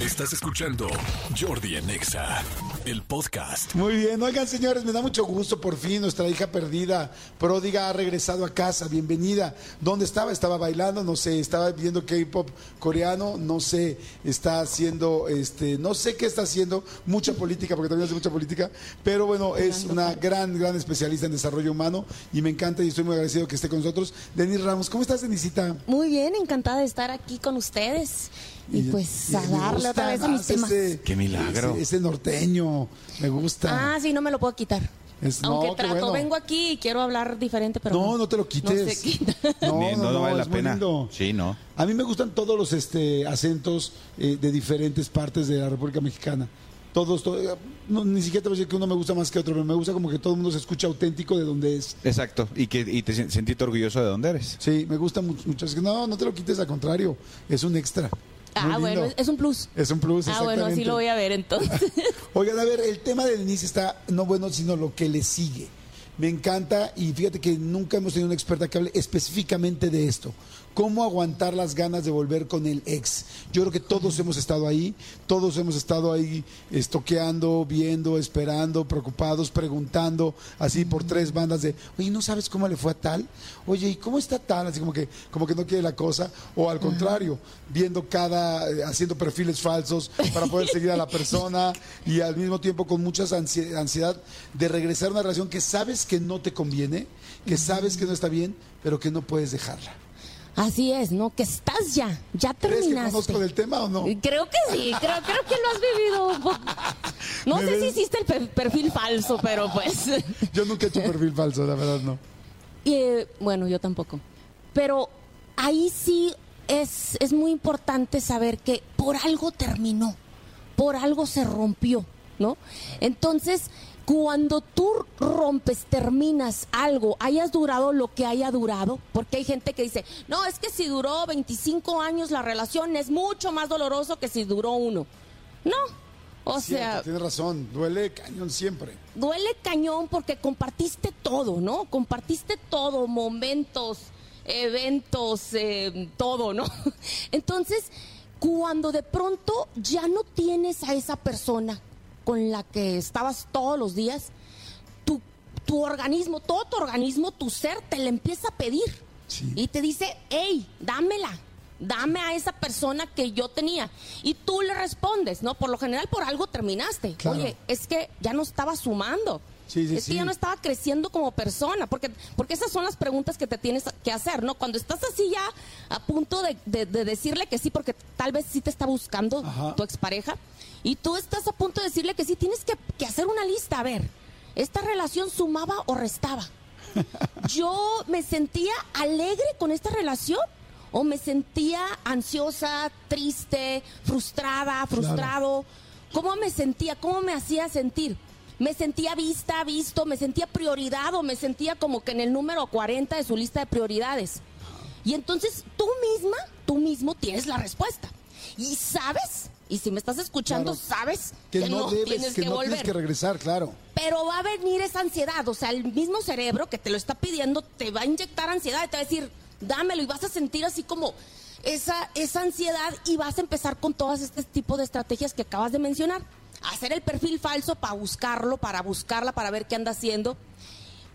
Estás escuchando Jordi en Exa, el podcast. Muy bien, oigan señores, me da mucho gusto por fin nuestra hija perdida, pródiga ha regresado a casa, bienvenida. ¿Dónde estaba? Estaba bailando, no sé, estaba viendo K-pop coreano, no sé, está haciendo, este, no sé qué está haciendo, mucha política, porque también hace mucha política, pero bueno, es una gran, gran especialista en desarrollo humano y me encanta y estoy muy agradecido que esté con nosotros. Denis Ramos, ¿cómo estás, Denisita? Muy bien, encantada de estar aquí con ustedes. Y, pues y a darle otra vez a mis temas. ese- Qué milagro. Ese, ese norteño, me gusta. Ah, sí, no me lo puedo quitar. Es- no, Aunque trato, bueno. vengo aquí y quiero hablar diferente, pero no, no te lo No quites. se quita. No, no, no no, vale la pena. lindo. Sí, no. A mí me gustan todos los este, acentos eh, de diferentes partes de la República Mexicana. Todos, to- no, ni siquiera te voy a decir que uno me gusta más que otro, pero me gusta como que todo el mundo se escucha auténtico de donde es. Exacto. Y que y te sen- sentiste orgulloso de dónde eres. Sí, me gusta mucho. mucho. Es que no, no te lo quites, al contrario, es un extra. Ah, bueno, es, un plus. Es un plus, Ah, bueno, así lo voy a ver entonces. Oigan, a ver, el tema de Denise está no bueno, sino lo que le sigue. Me encanta y fíjate que nunca hemos tenido una experta que hable específicamente de esto. ¿Cómo aguantar las ganas de volver con el ex? Yo creo que todos hemos estado ahí, todos hemos estado ahí estoqueando, viendo, esperando, preocupados, preguntando, así por tres bandas de, oye, ¿no sabes cómo le fue a tal? Oye, ¿y cómo está tal? Así como que, como que no quiere la cosa. O al contrario, viendo cada, eh, haciendo perfiles falsos para poder seguir a la persona y al mismo tiempo con mucha ansi- ansiedad de regresar a una relación que sabes que no te conviene, que sabes que no está bien, pero que no puedes dejarla. Así es, ¿no? Que estás ya, ya ¿Crees que terminaste. conozco del tema o no? Creo que sí, creo, creo que lo has vivido. No ¿Me sé si hiciste el per- perfil falso, pero pues... Yo nunca he hecho perfil falso, la verdad no. Y, eh, bueno, yo tampoco. Pero ahí sí es, es muy importante saber que por algo terminó, por algo se rompió, ¿no? Entonces, cuando tú rompes, terminas algo, hayas durado lo que haya durado, porque hay gente que dice, no, es que si duró 25 años la relación es mucho más doloroso que si duró uno. No, o Cierto, sea, tienes razón, duele cañón siempre. duele cañón porque compartiste todo, ¿no? Compartiste todo, momentos, eventos, eh, todo, ¿no? Entonces, cuando de pronto ya no tienes a esa persona con la que estabas todos los días, tu, tu organismo, todo tu organismo, tu ser te le empieza a pedir. Sí. Y te dice, hey, dámela, dame a esa persona que yo tenía. Y tú le respondes, ¿no? Por lo general por algo terminaste. Claro. Oye, es que ya no estaba sumando. Sí, sí, es que sí. ya no estaba creciendo como persona, porque, porque esas son las preguntas que te tienes que hacer, ¿no? Cuando estás así ya a punto de, de- de decirle que sí, porque tal vez sí te está buscando Ajá. tu expareja, y tú estás a punto de decirle que sí, tienes que, que hacer una lista, a ver, ¿esta relación sumaba o restaba? ¿Yo me sentía alegre con esta relación? ¿O me sentía ansiosa, triste, frustrada, frustrado? ¿Cómo me sentía? ¿Cómo me hacía sentir? ¿Me sentía vista, visto? ¿Me sentía prioridad o me sentía como que en el número 40 de su lista de prioridades? Y entonces tú misma, tú mismo tienes la respuesta. Y sabes, y si me estás escuchando, Claro. sabes Que, que, no, debes, tienes que, que, no volver. tienes que regresar, claro. Pero va a venir esa ansiedad, o sea, el mismo cerebro que te lo está pidiendo te va a inyectar ansiedad y te va a decir, dámelo y vas a sentir así como esa, esa ansiedad y vas a empezar con todas este tipo de estrategias que acabas de mencionar. Hacer el perfil falso para buscarlo, para buscarla, para ver qué anda haciendo.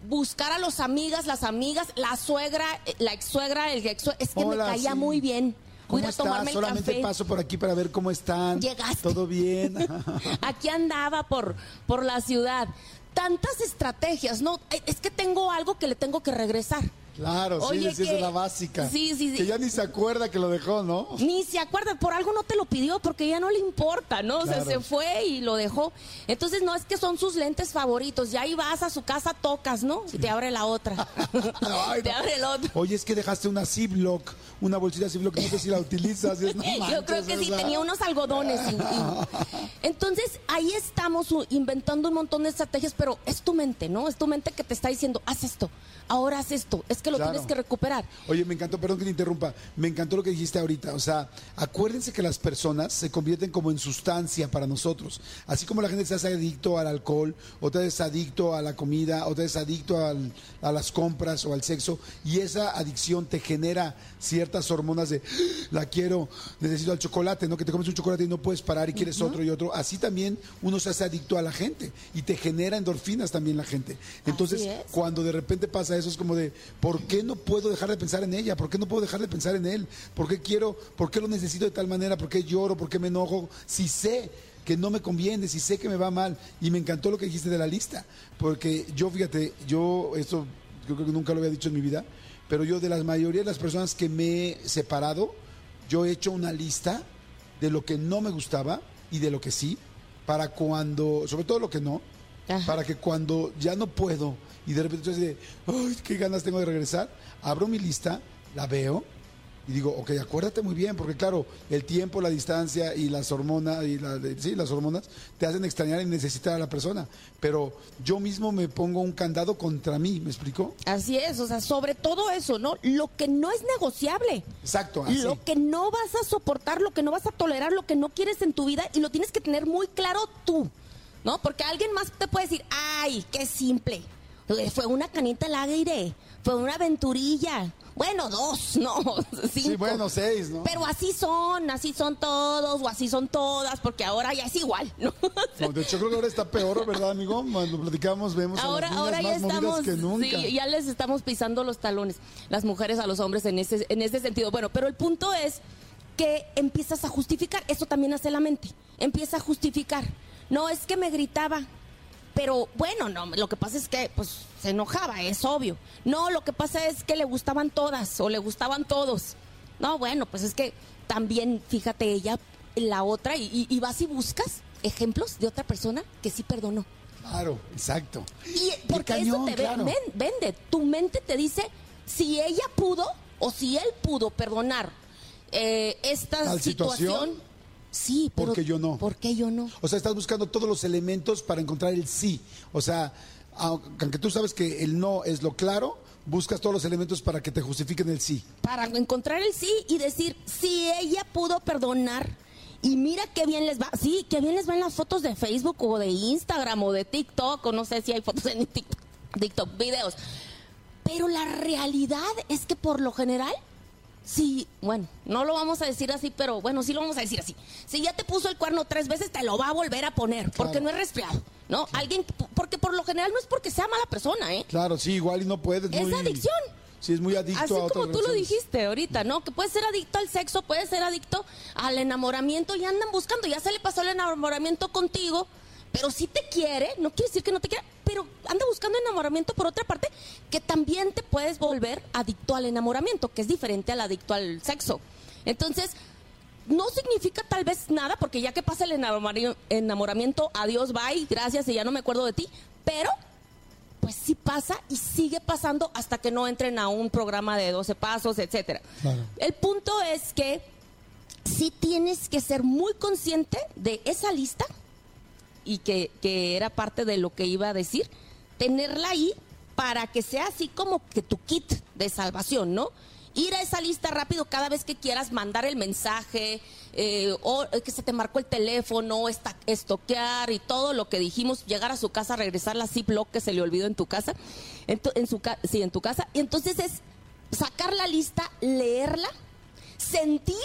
Buscar a los amigas, las amigas, la suegra, la ex suegra, el ex es que Hola, me caía sí. muy bien. Voy ¿Cómo a tomarme el Solamente café. paso por aquí para ver cómo están. Llegaste. ¿Todo bien? Aquí andaba por, por la ciudad. Tantas estrategias, ¿no? Eh, Es que tengo algo que le tengo que regresar. Claro, sí, Oye, sí, esa es la básica. Sí, sí, sí. Que ya ni se acuerda que lo dejó, ¿no? Ni se acuerda, por algo no te lo pidió, porque ya no le importa, ¿no? O sea, se fue y lo dejó. Entonces, no es que son sus lentes favoritos. Ya ahí vas a su casa, tocas, ¿no? Y te abre la otra. Ay, te no. abre el otro. Oye, es que dejaste una Ziploc, una bolsita Ziploc, no sé si la utilizas. y es, no Yo manches, creo que sí, tenía unos algodones. y- y- Entonces, ahí estamos inventando un montón de estrategias, pero es tu mente, ¿no? Es tu mente que te está diciendo, haz esto, ahora haz esto. Es que lo Claro. tienes que recuperar. Oye, me encantó, perdón que te interrumpa, me encantó lo que dijiste ahorita. O sea, acuérdense que las personas se convierten como en sustancia para nosotros. Así como la gente se hace adicto al alcohol, otra vez adicto a la comida, otra vez adicto al- a las compras o al sexo, y esa adicción te genera ciertas hormonas de "Ah, la quiero, necesito al chocolate, ¿no? Que te comes un chocolate y no puedes parar y quieres otro y otro. Así también uno se hace adicto a la gente y te genera endorfinas también la gente. Entonces, cuando de repente pasa eso es como de, ¿por qué no puedo dejar de pensar en ella? ¿Por qué no puedo dejar de pensar en él? ¿Por qué quiero, por qué lo necesito de tal manera? ¿Por qué lloro? ¿Por qué me enojo? Si sé que no me conviene, si sé que me va mal. Y me encantó lo que dijiste de la lista, porque yo, fíjate, yo, esto yo creo que nunca lo había dicho en mi vida, pero yo de la mayoría de las personas que me he separado, yo he hecho una lista de lo que no me gustaba y de lo que sí, para cuando, sobre todo lo que no, Ajá. para que cuando ya no puedo y de repente así de, ay, qué ganas tengo de regresar, abro mi lista, la veo y digo, ok, acuérdate muy bien, porque claro, el tiempo, la distancia y las hormonas, y la, sí, las hormonas te hacen extrañar y necesitar a la persona, pero yo mismo me pongo un candado contra mí, ¿me explicó? Así es, o sea, sobre todo eso, ¿no? Lo que no es negociable. Exacto, así. Lo que no vas a soportar, lo que no vas a tolerar, lo que no quieres en tu vida y lo tienes que tener muy claro tú, ¿no? Porque alguien más te puede decir, ay, qué simple. Fue una canita al aire, fue una aventurilla. Bueno, dos, no, cinco. Sí, bueno, seis, ¿no? Pero así son, así son todos o así son todas, porque ahora ya es igual, ¿no? No, de hecho creo que ahora está peor, ¿verdad, amigo? Cuando platicamos vemos ahora, a las ahora ya más movidas estamos, que nunca. sí, ya les estamos pisando los talones, las mujeres a los hombres en ese, en ese sentido. Bueno, pero el punto es que empiezas a justificar, eso también hace la mente, empieza a justificar. No es que me gritaba, pero bueno, no, lo que pasa es que pues se enojaba, es obvio. No, lo que pasa es que le gustaban todas o le gustaban todos. No, bueno, pues es que también, fíjate ella, la otra, y, y- vas y buscas ejemplos de otra persona que sí perdonó. Claro, exacto. Y porque cañón, eso te ve- claro. ven- vende. Tu mente te dice si ella pudo o si él pudo perdonar eh, esta situación. Sí, ¿Por pero qué yo no? ¿Por qué yo no? O sea, estás buscando todos los elementos para encontrar el sí. O sea, aunque tú sabes que el no es lo claro, buscas todos los elementos para que te justifiquen el sí. Para encontrar el sí y decir si ella pudo perdonar. Y mira qué bien les va. Sí, qué bien les va en las fotos de Facebook o de Instagram o de TikTok o no sé si hay fotos en TikTok, TikTok videos. Pero la realidad es que por lo general Sí, bueno, no lo vamos a decir así, pero bueno, sí lo vamos a decir así. Si ya te puso el cuerno tres veces, te lo va a volver a poner, porque no es resfriado, ¿no? Alguien, porque por lo general no es porque sea mala persona, ¿eh? Claro, sí, igual y no puedes. Es muy- adicción. Sí, es muy adicto Así a como tú lo dijiste ahorita, ¿no? Que puede ser adicto al sexo, puede ser adicto al enamoramiento y andan buscando, ya se le pasó el enamoramiento contigo, pero si te quiere, no quiere decir que no te quiera, pero anda buscando enamoramiento por otra parte, que también te puedes volver adicto al enamoramiento, que es diferente al adicto al sexo. Entonces, no significa tal vez nada, porque ya que pasa el enamoramiento, adiós, bye, gracias y ya no me acuerdo de ti, pero pues sí pasa y sigue pasando hasta que no entren a un programa de 12 pasos, etcétera. Claro. El punto es que sí tienes que ser muy consciente de esa lista y que, que era parte de lo que iba a decir, tenerla ahí para que sea así como que tu kit de salvación, ¿no? Ir a esa lista rápido cada vez que quieras mandar el mensaje, eh, o eh, que se te marcó el teléfono, esta- estoquear y todo lo que dijimos, llegar a su casa, regresar la Ziploc que se le olvidó en tu casa, en tu, en su sí, en tu casa. Y entonces es sacar la lista, leerla, sentir,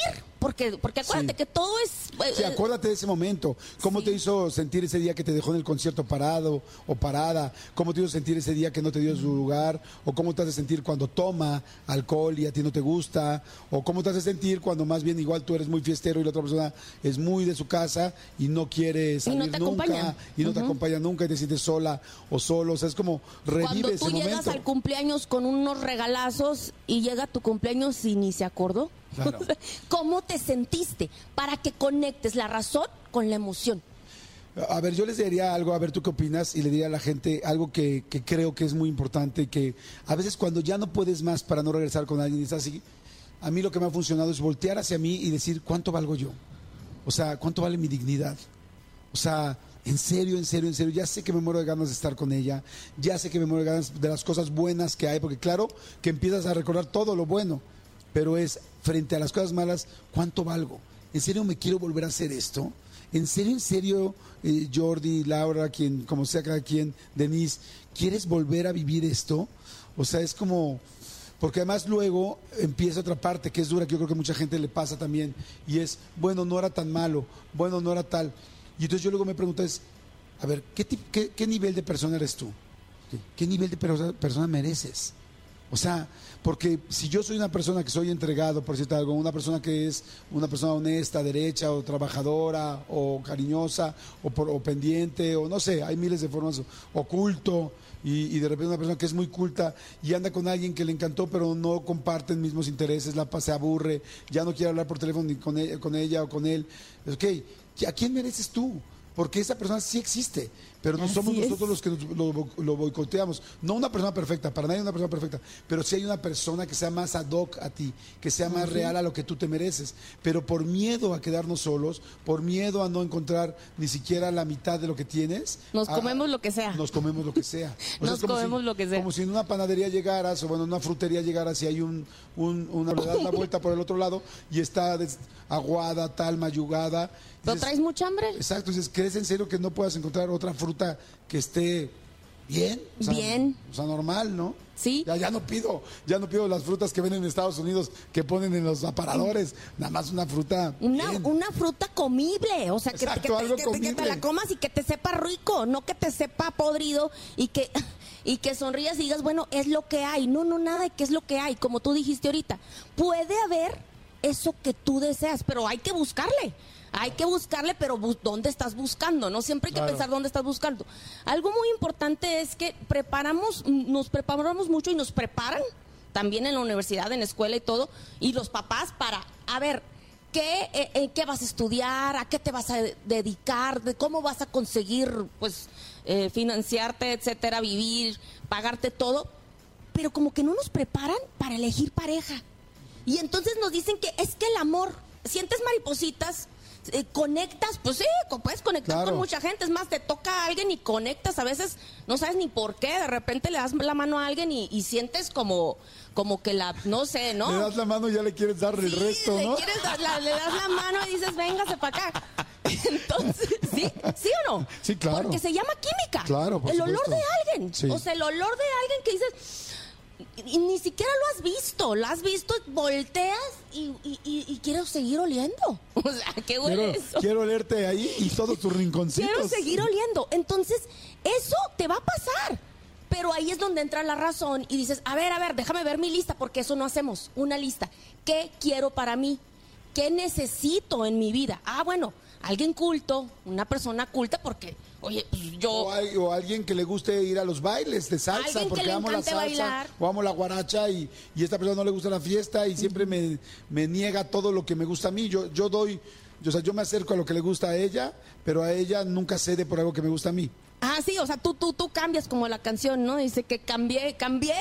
porque, porque acuérdate Sí. que todo es... eh, Sí, acuérdate de ese momento. ¿Cómo Sí. te hizo sentir ese día que te dejó en el concierto parado o parada? ¿Cómo te hizo sentir ese día que no te dio su lugar? ¿O cómo te hace sentir cuando toma alcohol y a ti no te gusta? ¿O cómo te hace sentir cuando más bien igual tú eres muy fiestero y la otra persona es muy de su casa y no quiere salir te nunca acompaña. y no te acompaña nunca y te sientes sola o solo? O sea, es como revive Cuando ese tú llegas momento. al cumpleaños con unos regalazos y llega tu cumpleaños y ni se acordó. Claro. ¿Cómo te sentiste? Para que conectes la razón con la emoción. A ver, yo les diría algo, a ver tú qué opinas, y le diría a la gente algo que, que creo que es muy importante, que a veces cuando ya no puedes más para no regresar con alguien y estás así, a mí lo que me ha funcionado es voltear hacia mí y decir, ¿cuánto valgo yo? O sea, ¿cuánto vale mi dignidad? O sea, En serio, en serio, en serio, ya sé que me muero de ganas de estar con ella, ya sé que me muero de ganas de las cosas buenas que hay, porque claro que empiezas a recordar todo lo bueno, pero es frente a las cosas malas, ¿cuánto valgo? ¿En serio me quiero volver a hacer esto? ¿En serio, en serio, eh, Jordi, Laura, quien, como sea cada quien, Denise, ¿quieres volver a vivir esto? O sea, es como, porque además luego empieza otra parte que es dura, que yo creo que mucha gente le pasa también, y es, bueno, no era tan malo, bueno, no era tal. Y entonces yo luego me pregunto es, a ver, ¿qué, qué, nivel de persona eres tú? ¿Qué, qué nivel de perso- persona mereces? O sea, porque si yo soy una persona que soy entregado, por decirte algo, una persona que es una persona honesta, derecha, o trabajadora, o cariñosa, o, por- o pendiente, o no sé, hay miles de formas, oculto, y, de repente una persona que es muy culta y anda con alguien que le encantó, pero no comparten mismos intereses, la se aburre, ya no quiere hablar por teléfono ni con ella, con ella o con él. Ok, ¿a quién mereces tú? Porque esa persona sí existe, pero no Así somos es. nosotros los que nos- lo, lo boicoteamos. No una persona perfecta, para nadie una persona perfecta, pero sí hay una persona que sea más ad hoc a ti, que sea más real a lo que tú te mereces. Pero por miedo a quedarnos solos, por miedo a no encontrar ni siquiera la mitad de lo que tienes, Nos a- comemos lo que sea. Nos comemos lo que sea. O Nos es comemos si- lo que sea. Como si en una panadería llegaras, o bueno, en una frutería llegaras y hay un, un- una, vuelta por el otro lado y está des- aguada, tal, mayugada. ¿Pero Dices, traes mucha hambre? Exacto, dices, ¿crees en serio que no puedas encontrar otra fruta que esté bien? O sea, Bien. O sea, normal, ¿no? Sí. Ya, ya no pido, ya no pido las frutas que venden en Estados Unidos que ponen en los aparadores, nada más una fruta. Una, bien. una fruta comible, o sea, que, Exacto, que te- que que la comas y que te sepa rico, no que te sepa podrido y que, y que sonrías y digas, bueno, es lo que hay. No, no, nada de que es lo que hay, como tú dijiste ahorita. Puede haber eso que tú deseas, pero hay que buscarle. Hay que buscarle, pero bu- ¿dónde estás buscando? No siempre hay que Claro. pensar dónde estás buscando. Algo muy importante es que preparamos, nos preparamos mucho y nos preparan también en la universidad, en la escuela y todo, y los papás para, a ver, ¿qué, eh, eh, qué vas a estudiar? ¿A qué te vas a de- dedicar? ¿De cómo vas a conseguir, pues, eh, financiarte, etcétera, vivir, pagarte todo? Pero como que no nos preparan para elegir pareja. Y entonces nos dicen que es que el amor, sientes maripositas, eh, conectas, pues sí, puedes conectar Claro. con mucha gente, es más, te toca a alguien y conectas, a veces no sabes ni por qué, de repente le das la mano a alguien y, y sientes como, como que la, no sé, ¿no? Le das la mano y ya le quieres dar el Sí, resto, le, ¿no? quieres dar la- le das la mano y dices, véngase para acá. Entonces, ¿sí? ¿Sí o no? Sí, claro. Porque se llama química. Claro, por El olor supuesto. de alguien. Sí. O sea, el olor de alguien que dices, y ni siquiera lo has visto, lo has visto, volteas y, quiero seguir oliendo. O sea, qué huele Quiero, eso. quiero olerte ahí y todos tus rinconcitos. Quiero seguir oliendo. Entonces, eso te va a pasar. Pero ahí es donde entra la razón y dices, a ver, a ver, déjame ver mi lista, porque eso no hacemos. Una lista. ¿Qué quiero para mí? ¿Qué necesito en mi vida? Ah, bueno, alguien culto, una persona culta, porque, oye, pues yo... O, hay- o alguien que le guste ir a los bailes de salsa, porque le amo la salsa, bailar. o amo la guaracha y, y esta persona no le gusta la fiesta y siempre me, me niega todo lo que me gusta a mí. Yo, yo doy, yo, o sea, yo me acerco a lo que le gusta a ella, pero a ella nunca cede por algo que me gusta a mí. Ah, sí, o sea, tú, tú, tú cambias como la canción, ¿no? Dice que cambié, cambié,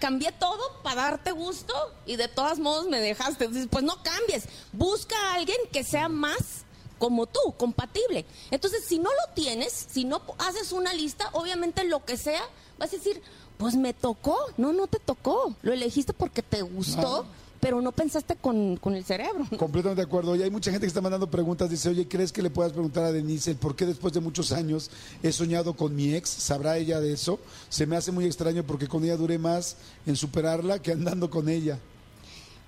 cambié todo para darte gusto y de todos modos me dejaste. Pues no cambies, busca a alguien que sea más como tú, compatible. Entonces, si no lo tienes, si no haces una lista, obviamente lo que sea, vas a decir, pues me tocó. No, no te tocó. Lo elegiste porque te gustó, pero no pensaste con, con el cerebro. Completamente de acuerdo. Y hay mucha gente que está mandando preguntas. Dice, oye, ¿crees que le puedas preguntar a Denise el por qué después de muchos años he soñado con mi ex? ¿Sabrá ella de eso? Se me hace muy extraño porque con ella duré más en superarla que andando con ella.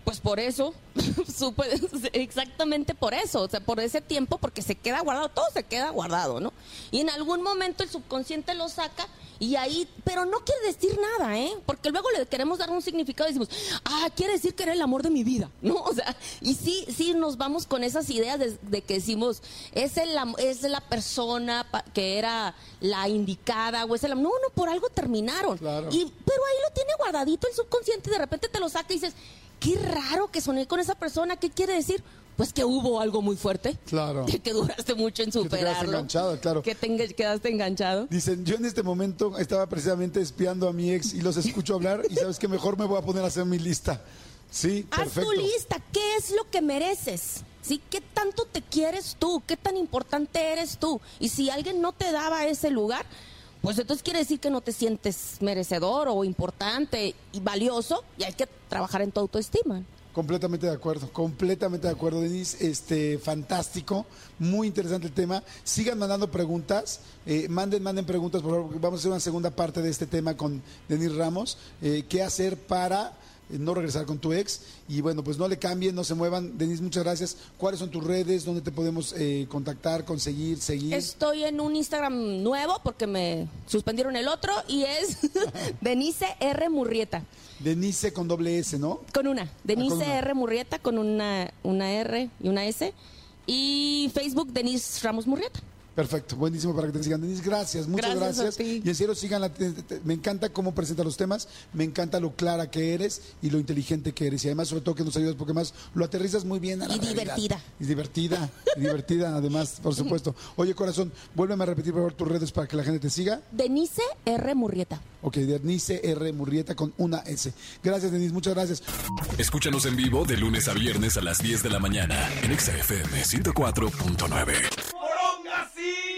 Pues por eso, exactamente por eso, o sea, por ese tiempo, porque se queda guardado, todo se queda guardado, ¿no? Y en algún momento el subconsciente lo saca y ahí, pero no quiere decir nada, ¿eh? Porque luego le queremos dar un significado y decimos, ah, quiere decir que era el amor de mi vida, ¿no? O sea, y sí, sí nos vamos con esas ideas de, de que decimos, es, el, es la persona que era la indicada, o es el am- No, no, por algo terminaron. Claro. Y, pero ahí lo tiene guardadito el subconsciente y de repente te lo saca y dices, qué raro que soné con esa persona, ¿qué quiere decir? Pues que hubo algo muy fuerte. Claro. Que, que duraste mucho en te quedaste superarlo. enganchado, claro. Que te quedaste enganchado. Dicen, yo en este momento estaba precisamente espiando a mi ex y los escucho hablar y sabes que mejor me voy a poner a hacer mi lista. Sí, Haz perfecto. tu lista, ¿qué es lo que mereces? ¿Sí? ¿Qué tanto te quieres tú? ¿Qué tan importante eres tú? Y si alguien no te daba ese lugar, pues entonces quiere decir que no te sientes merecedor o importante y valioso y hay que trabajar en tu autoestima. Completamente de acuerdo, completamente de acuerdo, Denise. Este, fantástico, muy interesante el tema. Sigan mandando preguntas, eh, manden, manden preguntas, por favor. Vamos a hacer una segunda parte de este tema con Denise Ramos. Eh, ¿Qué hacer para no regresar con tu ex? Y bueno, pues no le cambien, no se muevan. Denise, muchas gracias. ¿Cuáles son tus redes? ¿Dónde te podemos eh, contactar, conseguir, seguir? Estoy en un Instagram nuevo porque me suspendieron el otro y es Denise R. Murrieta. Denise con doble S, ¿no? Con una. Denise Ah, con una. R. Murrieta con una, una R y una S. Y Facebook Denise Ramos Murrieta. Perfecto, buenísimo para que te sigan. Denise, gracias, muchas Gracias a gracias. ti. Y en serio, sigan me encanta cómo presenta los temas, me encanta lo clara que eres y lo inteligente que eres. Y además, sobre todo, que nos ayudas porque más lo aterrizas muy bien a la Y realidad. divertida. Y divertida, y divertida, además, por supuesto. Oye, corazón, vuélveme a repetir, por favor, tus redes para que la gente te siga. Denise R. Murrieta. Ok, Denise R. Murrieta con una S. Gracias, Denise, muchas gracias. Escúchanos en vivo de lunes a viernes a las 10 de la mañana en Exa FM 104.9. see.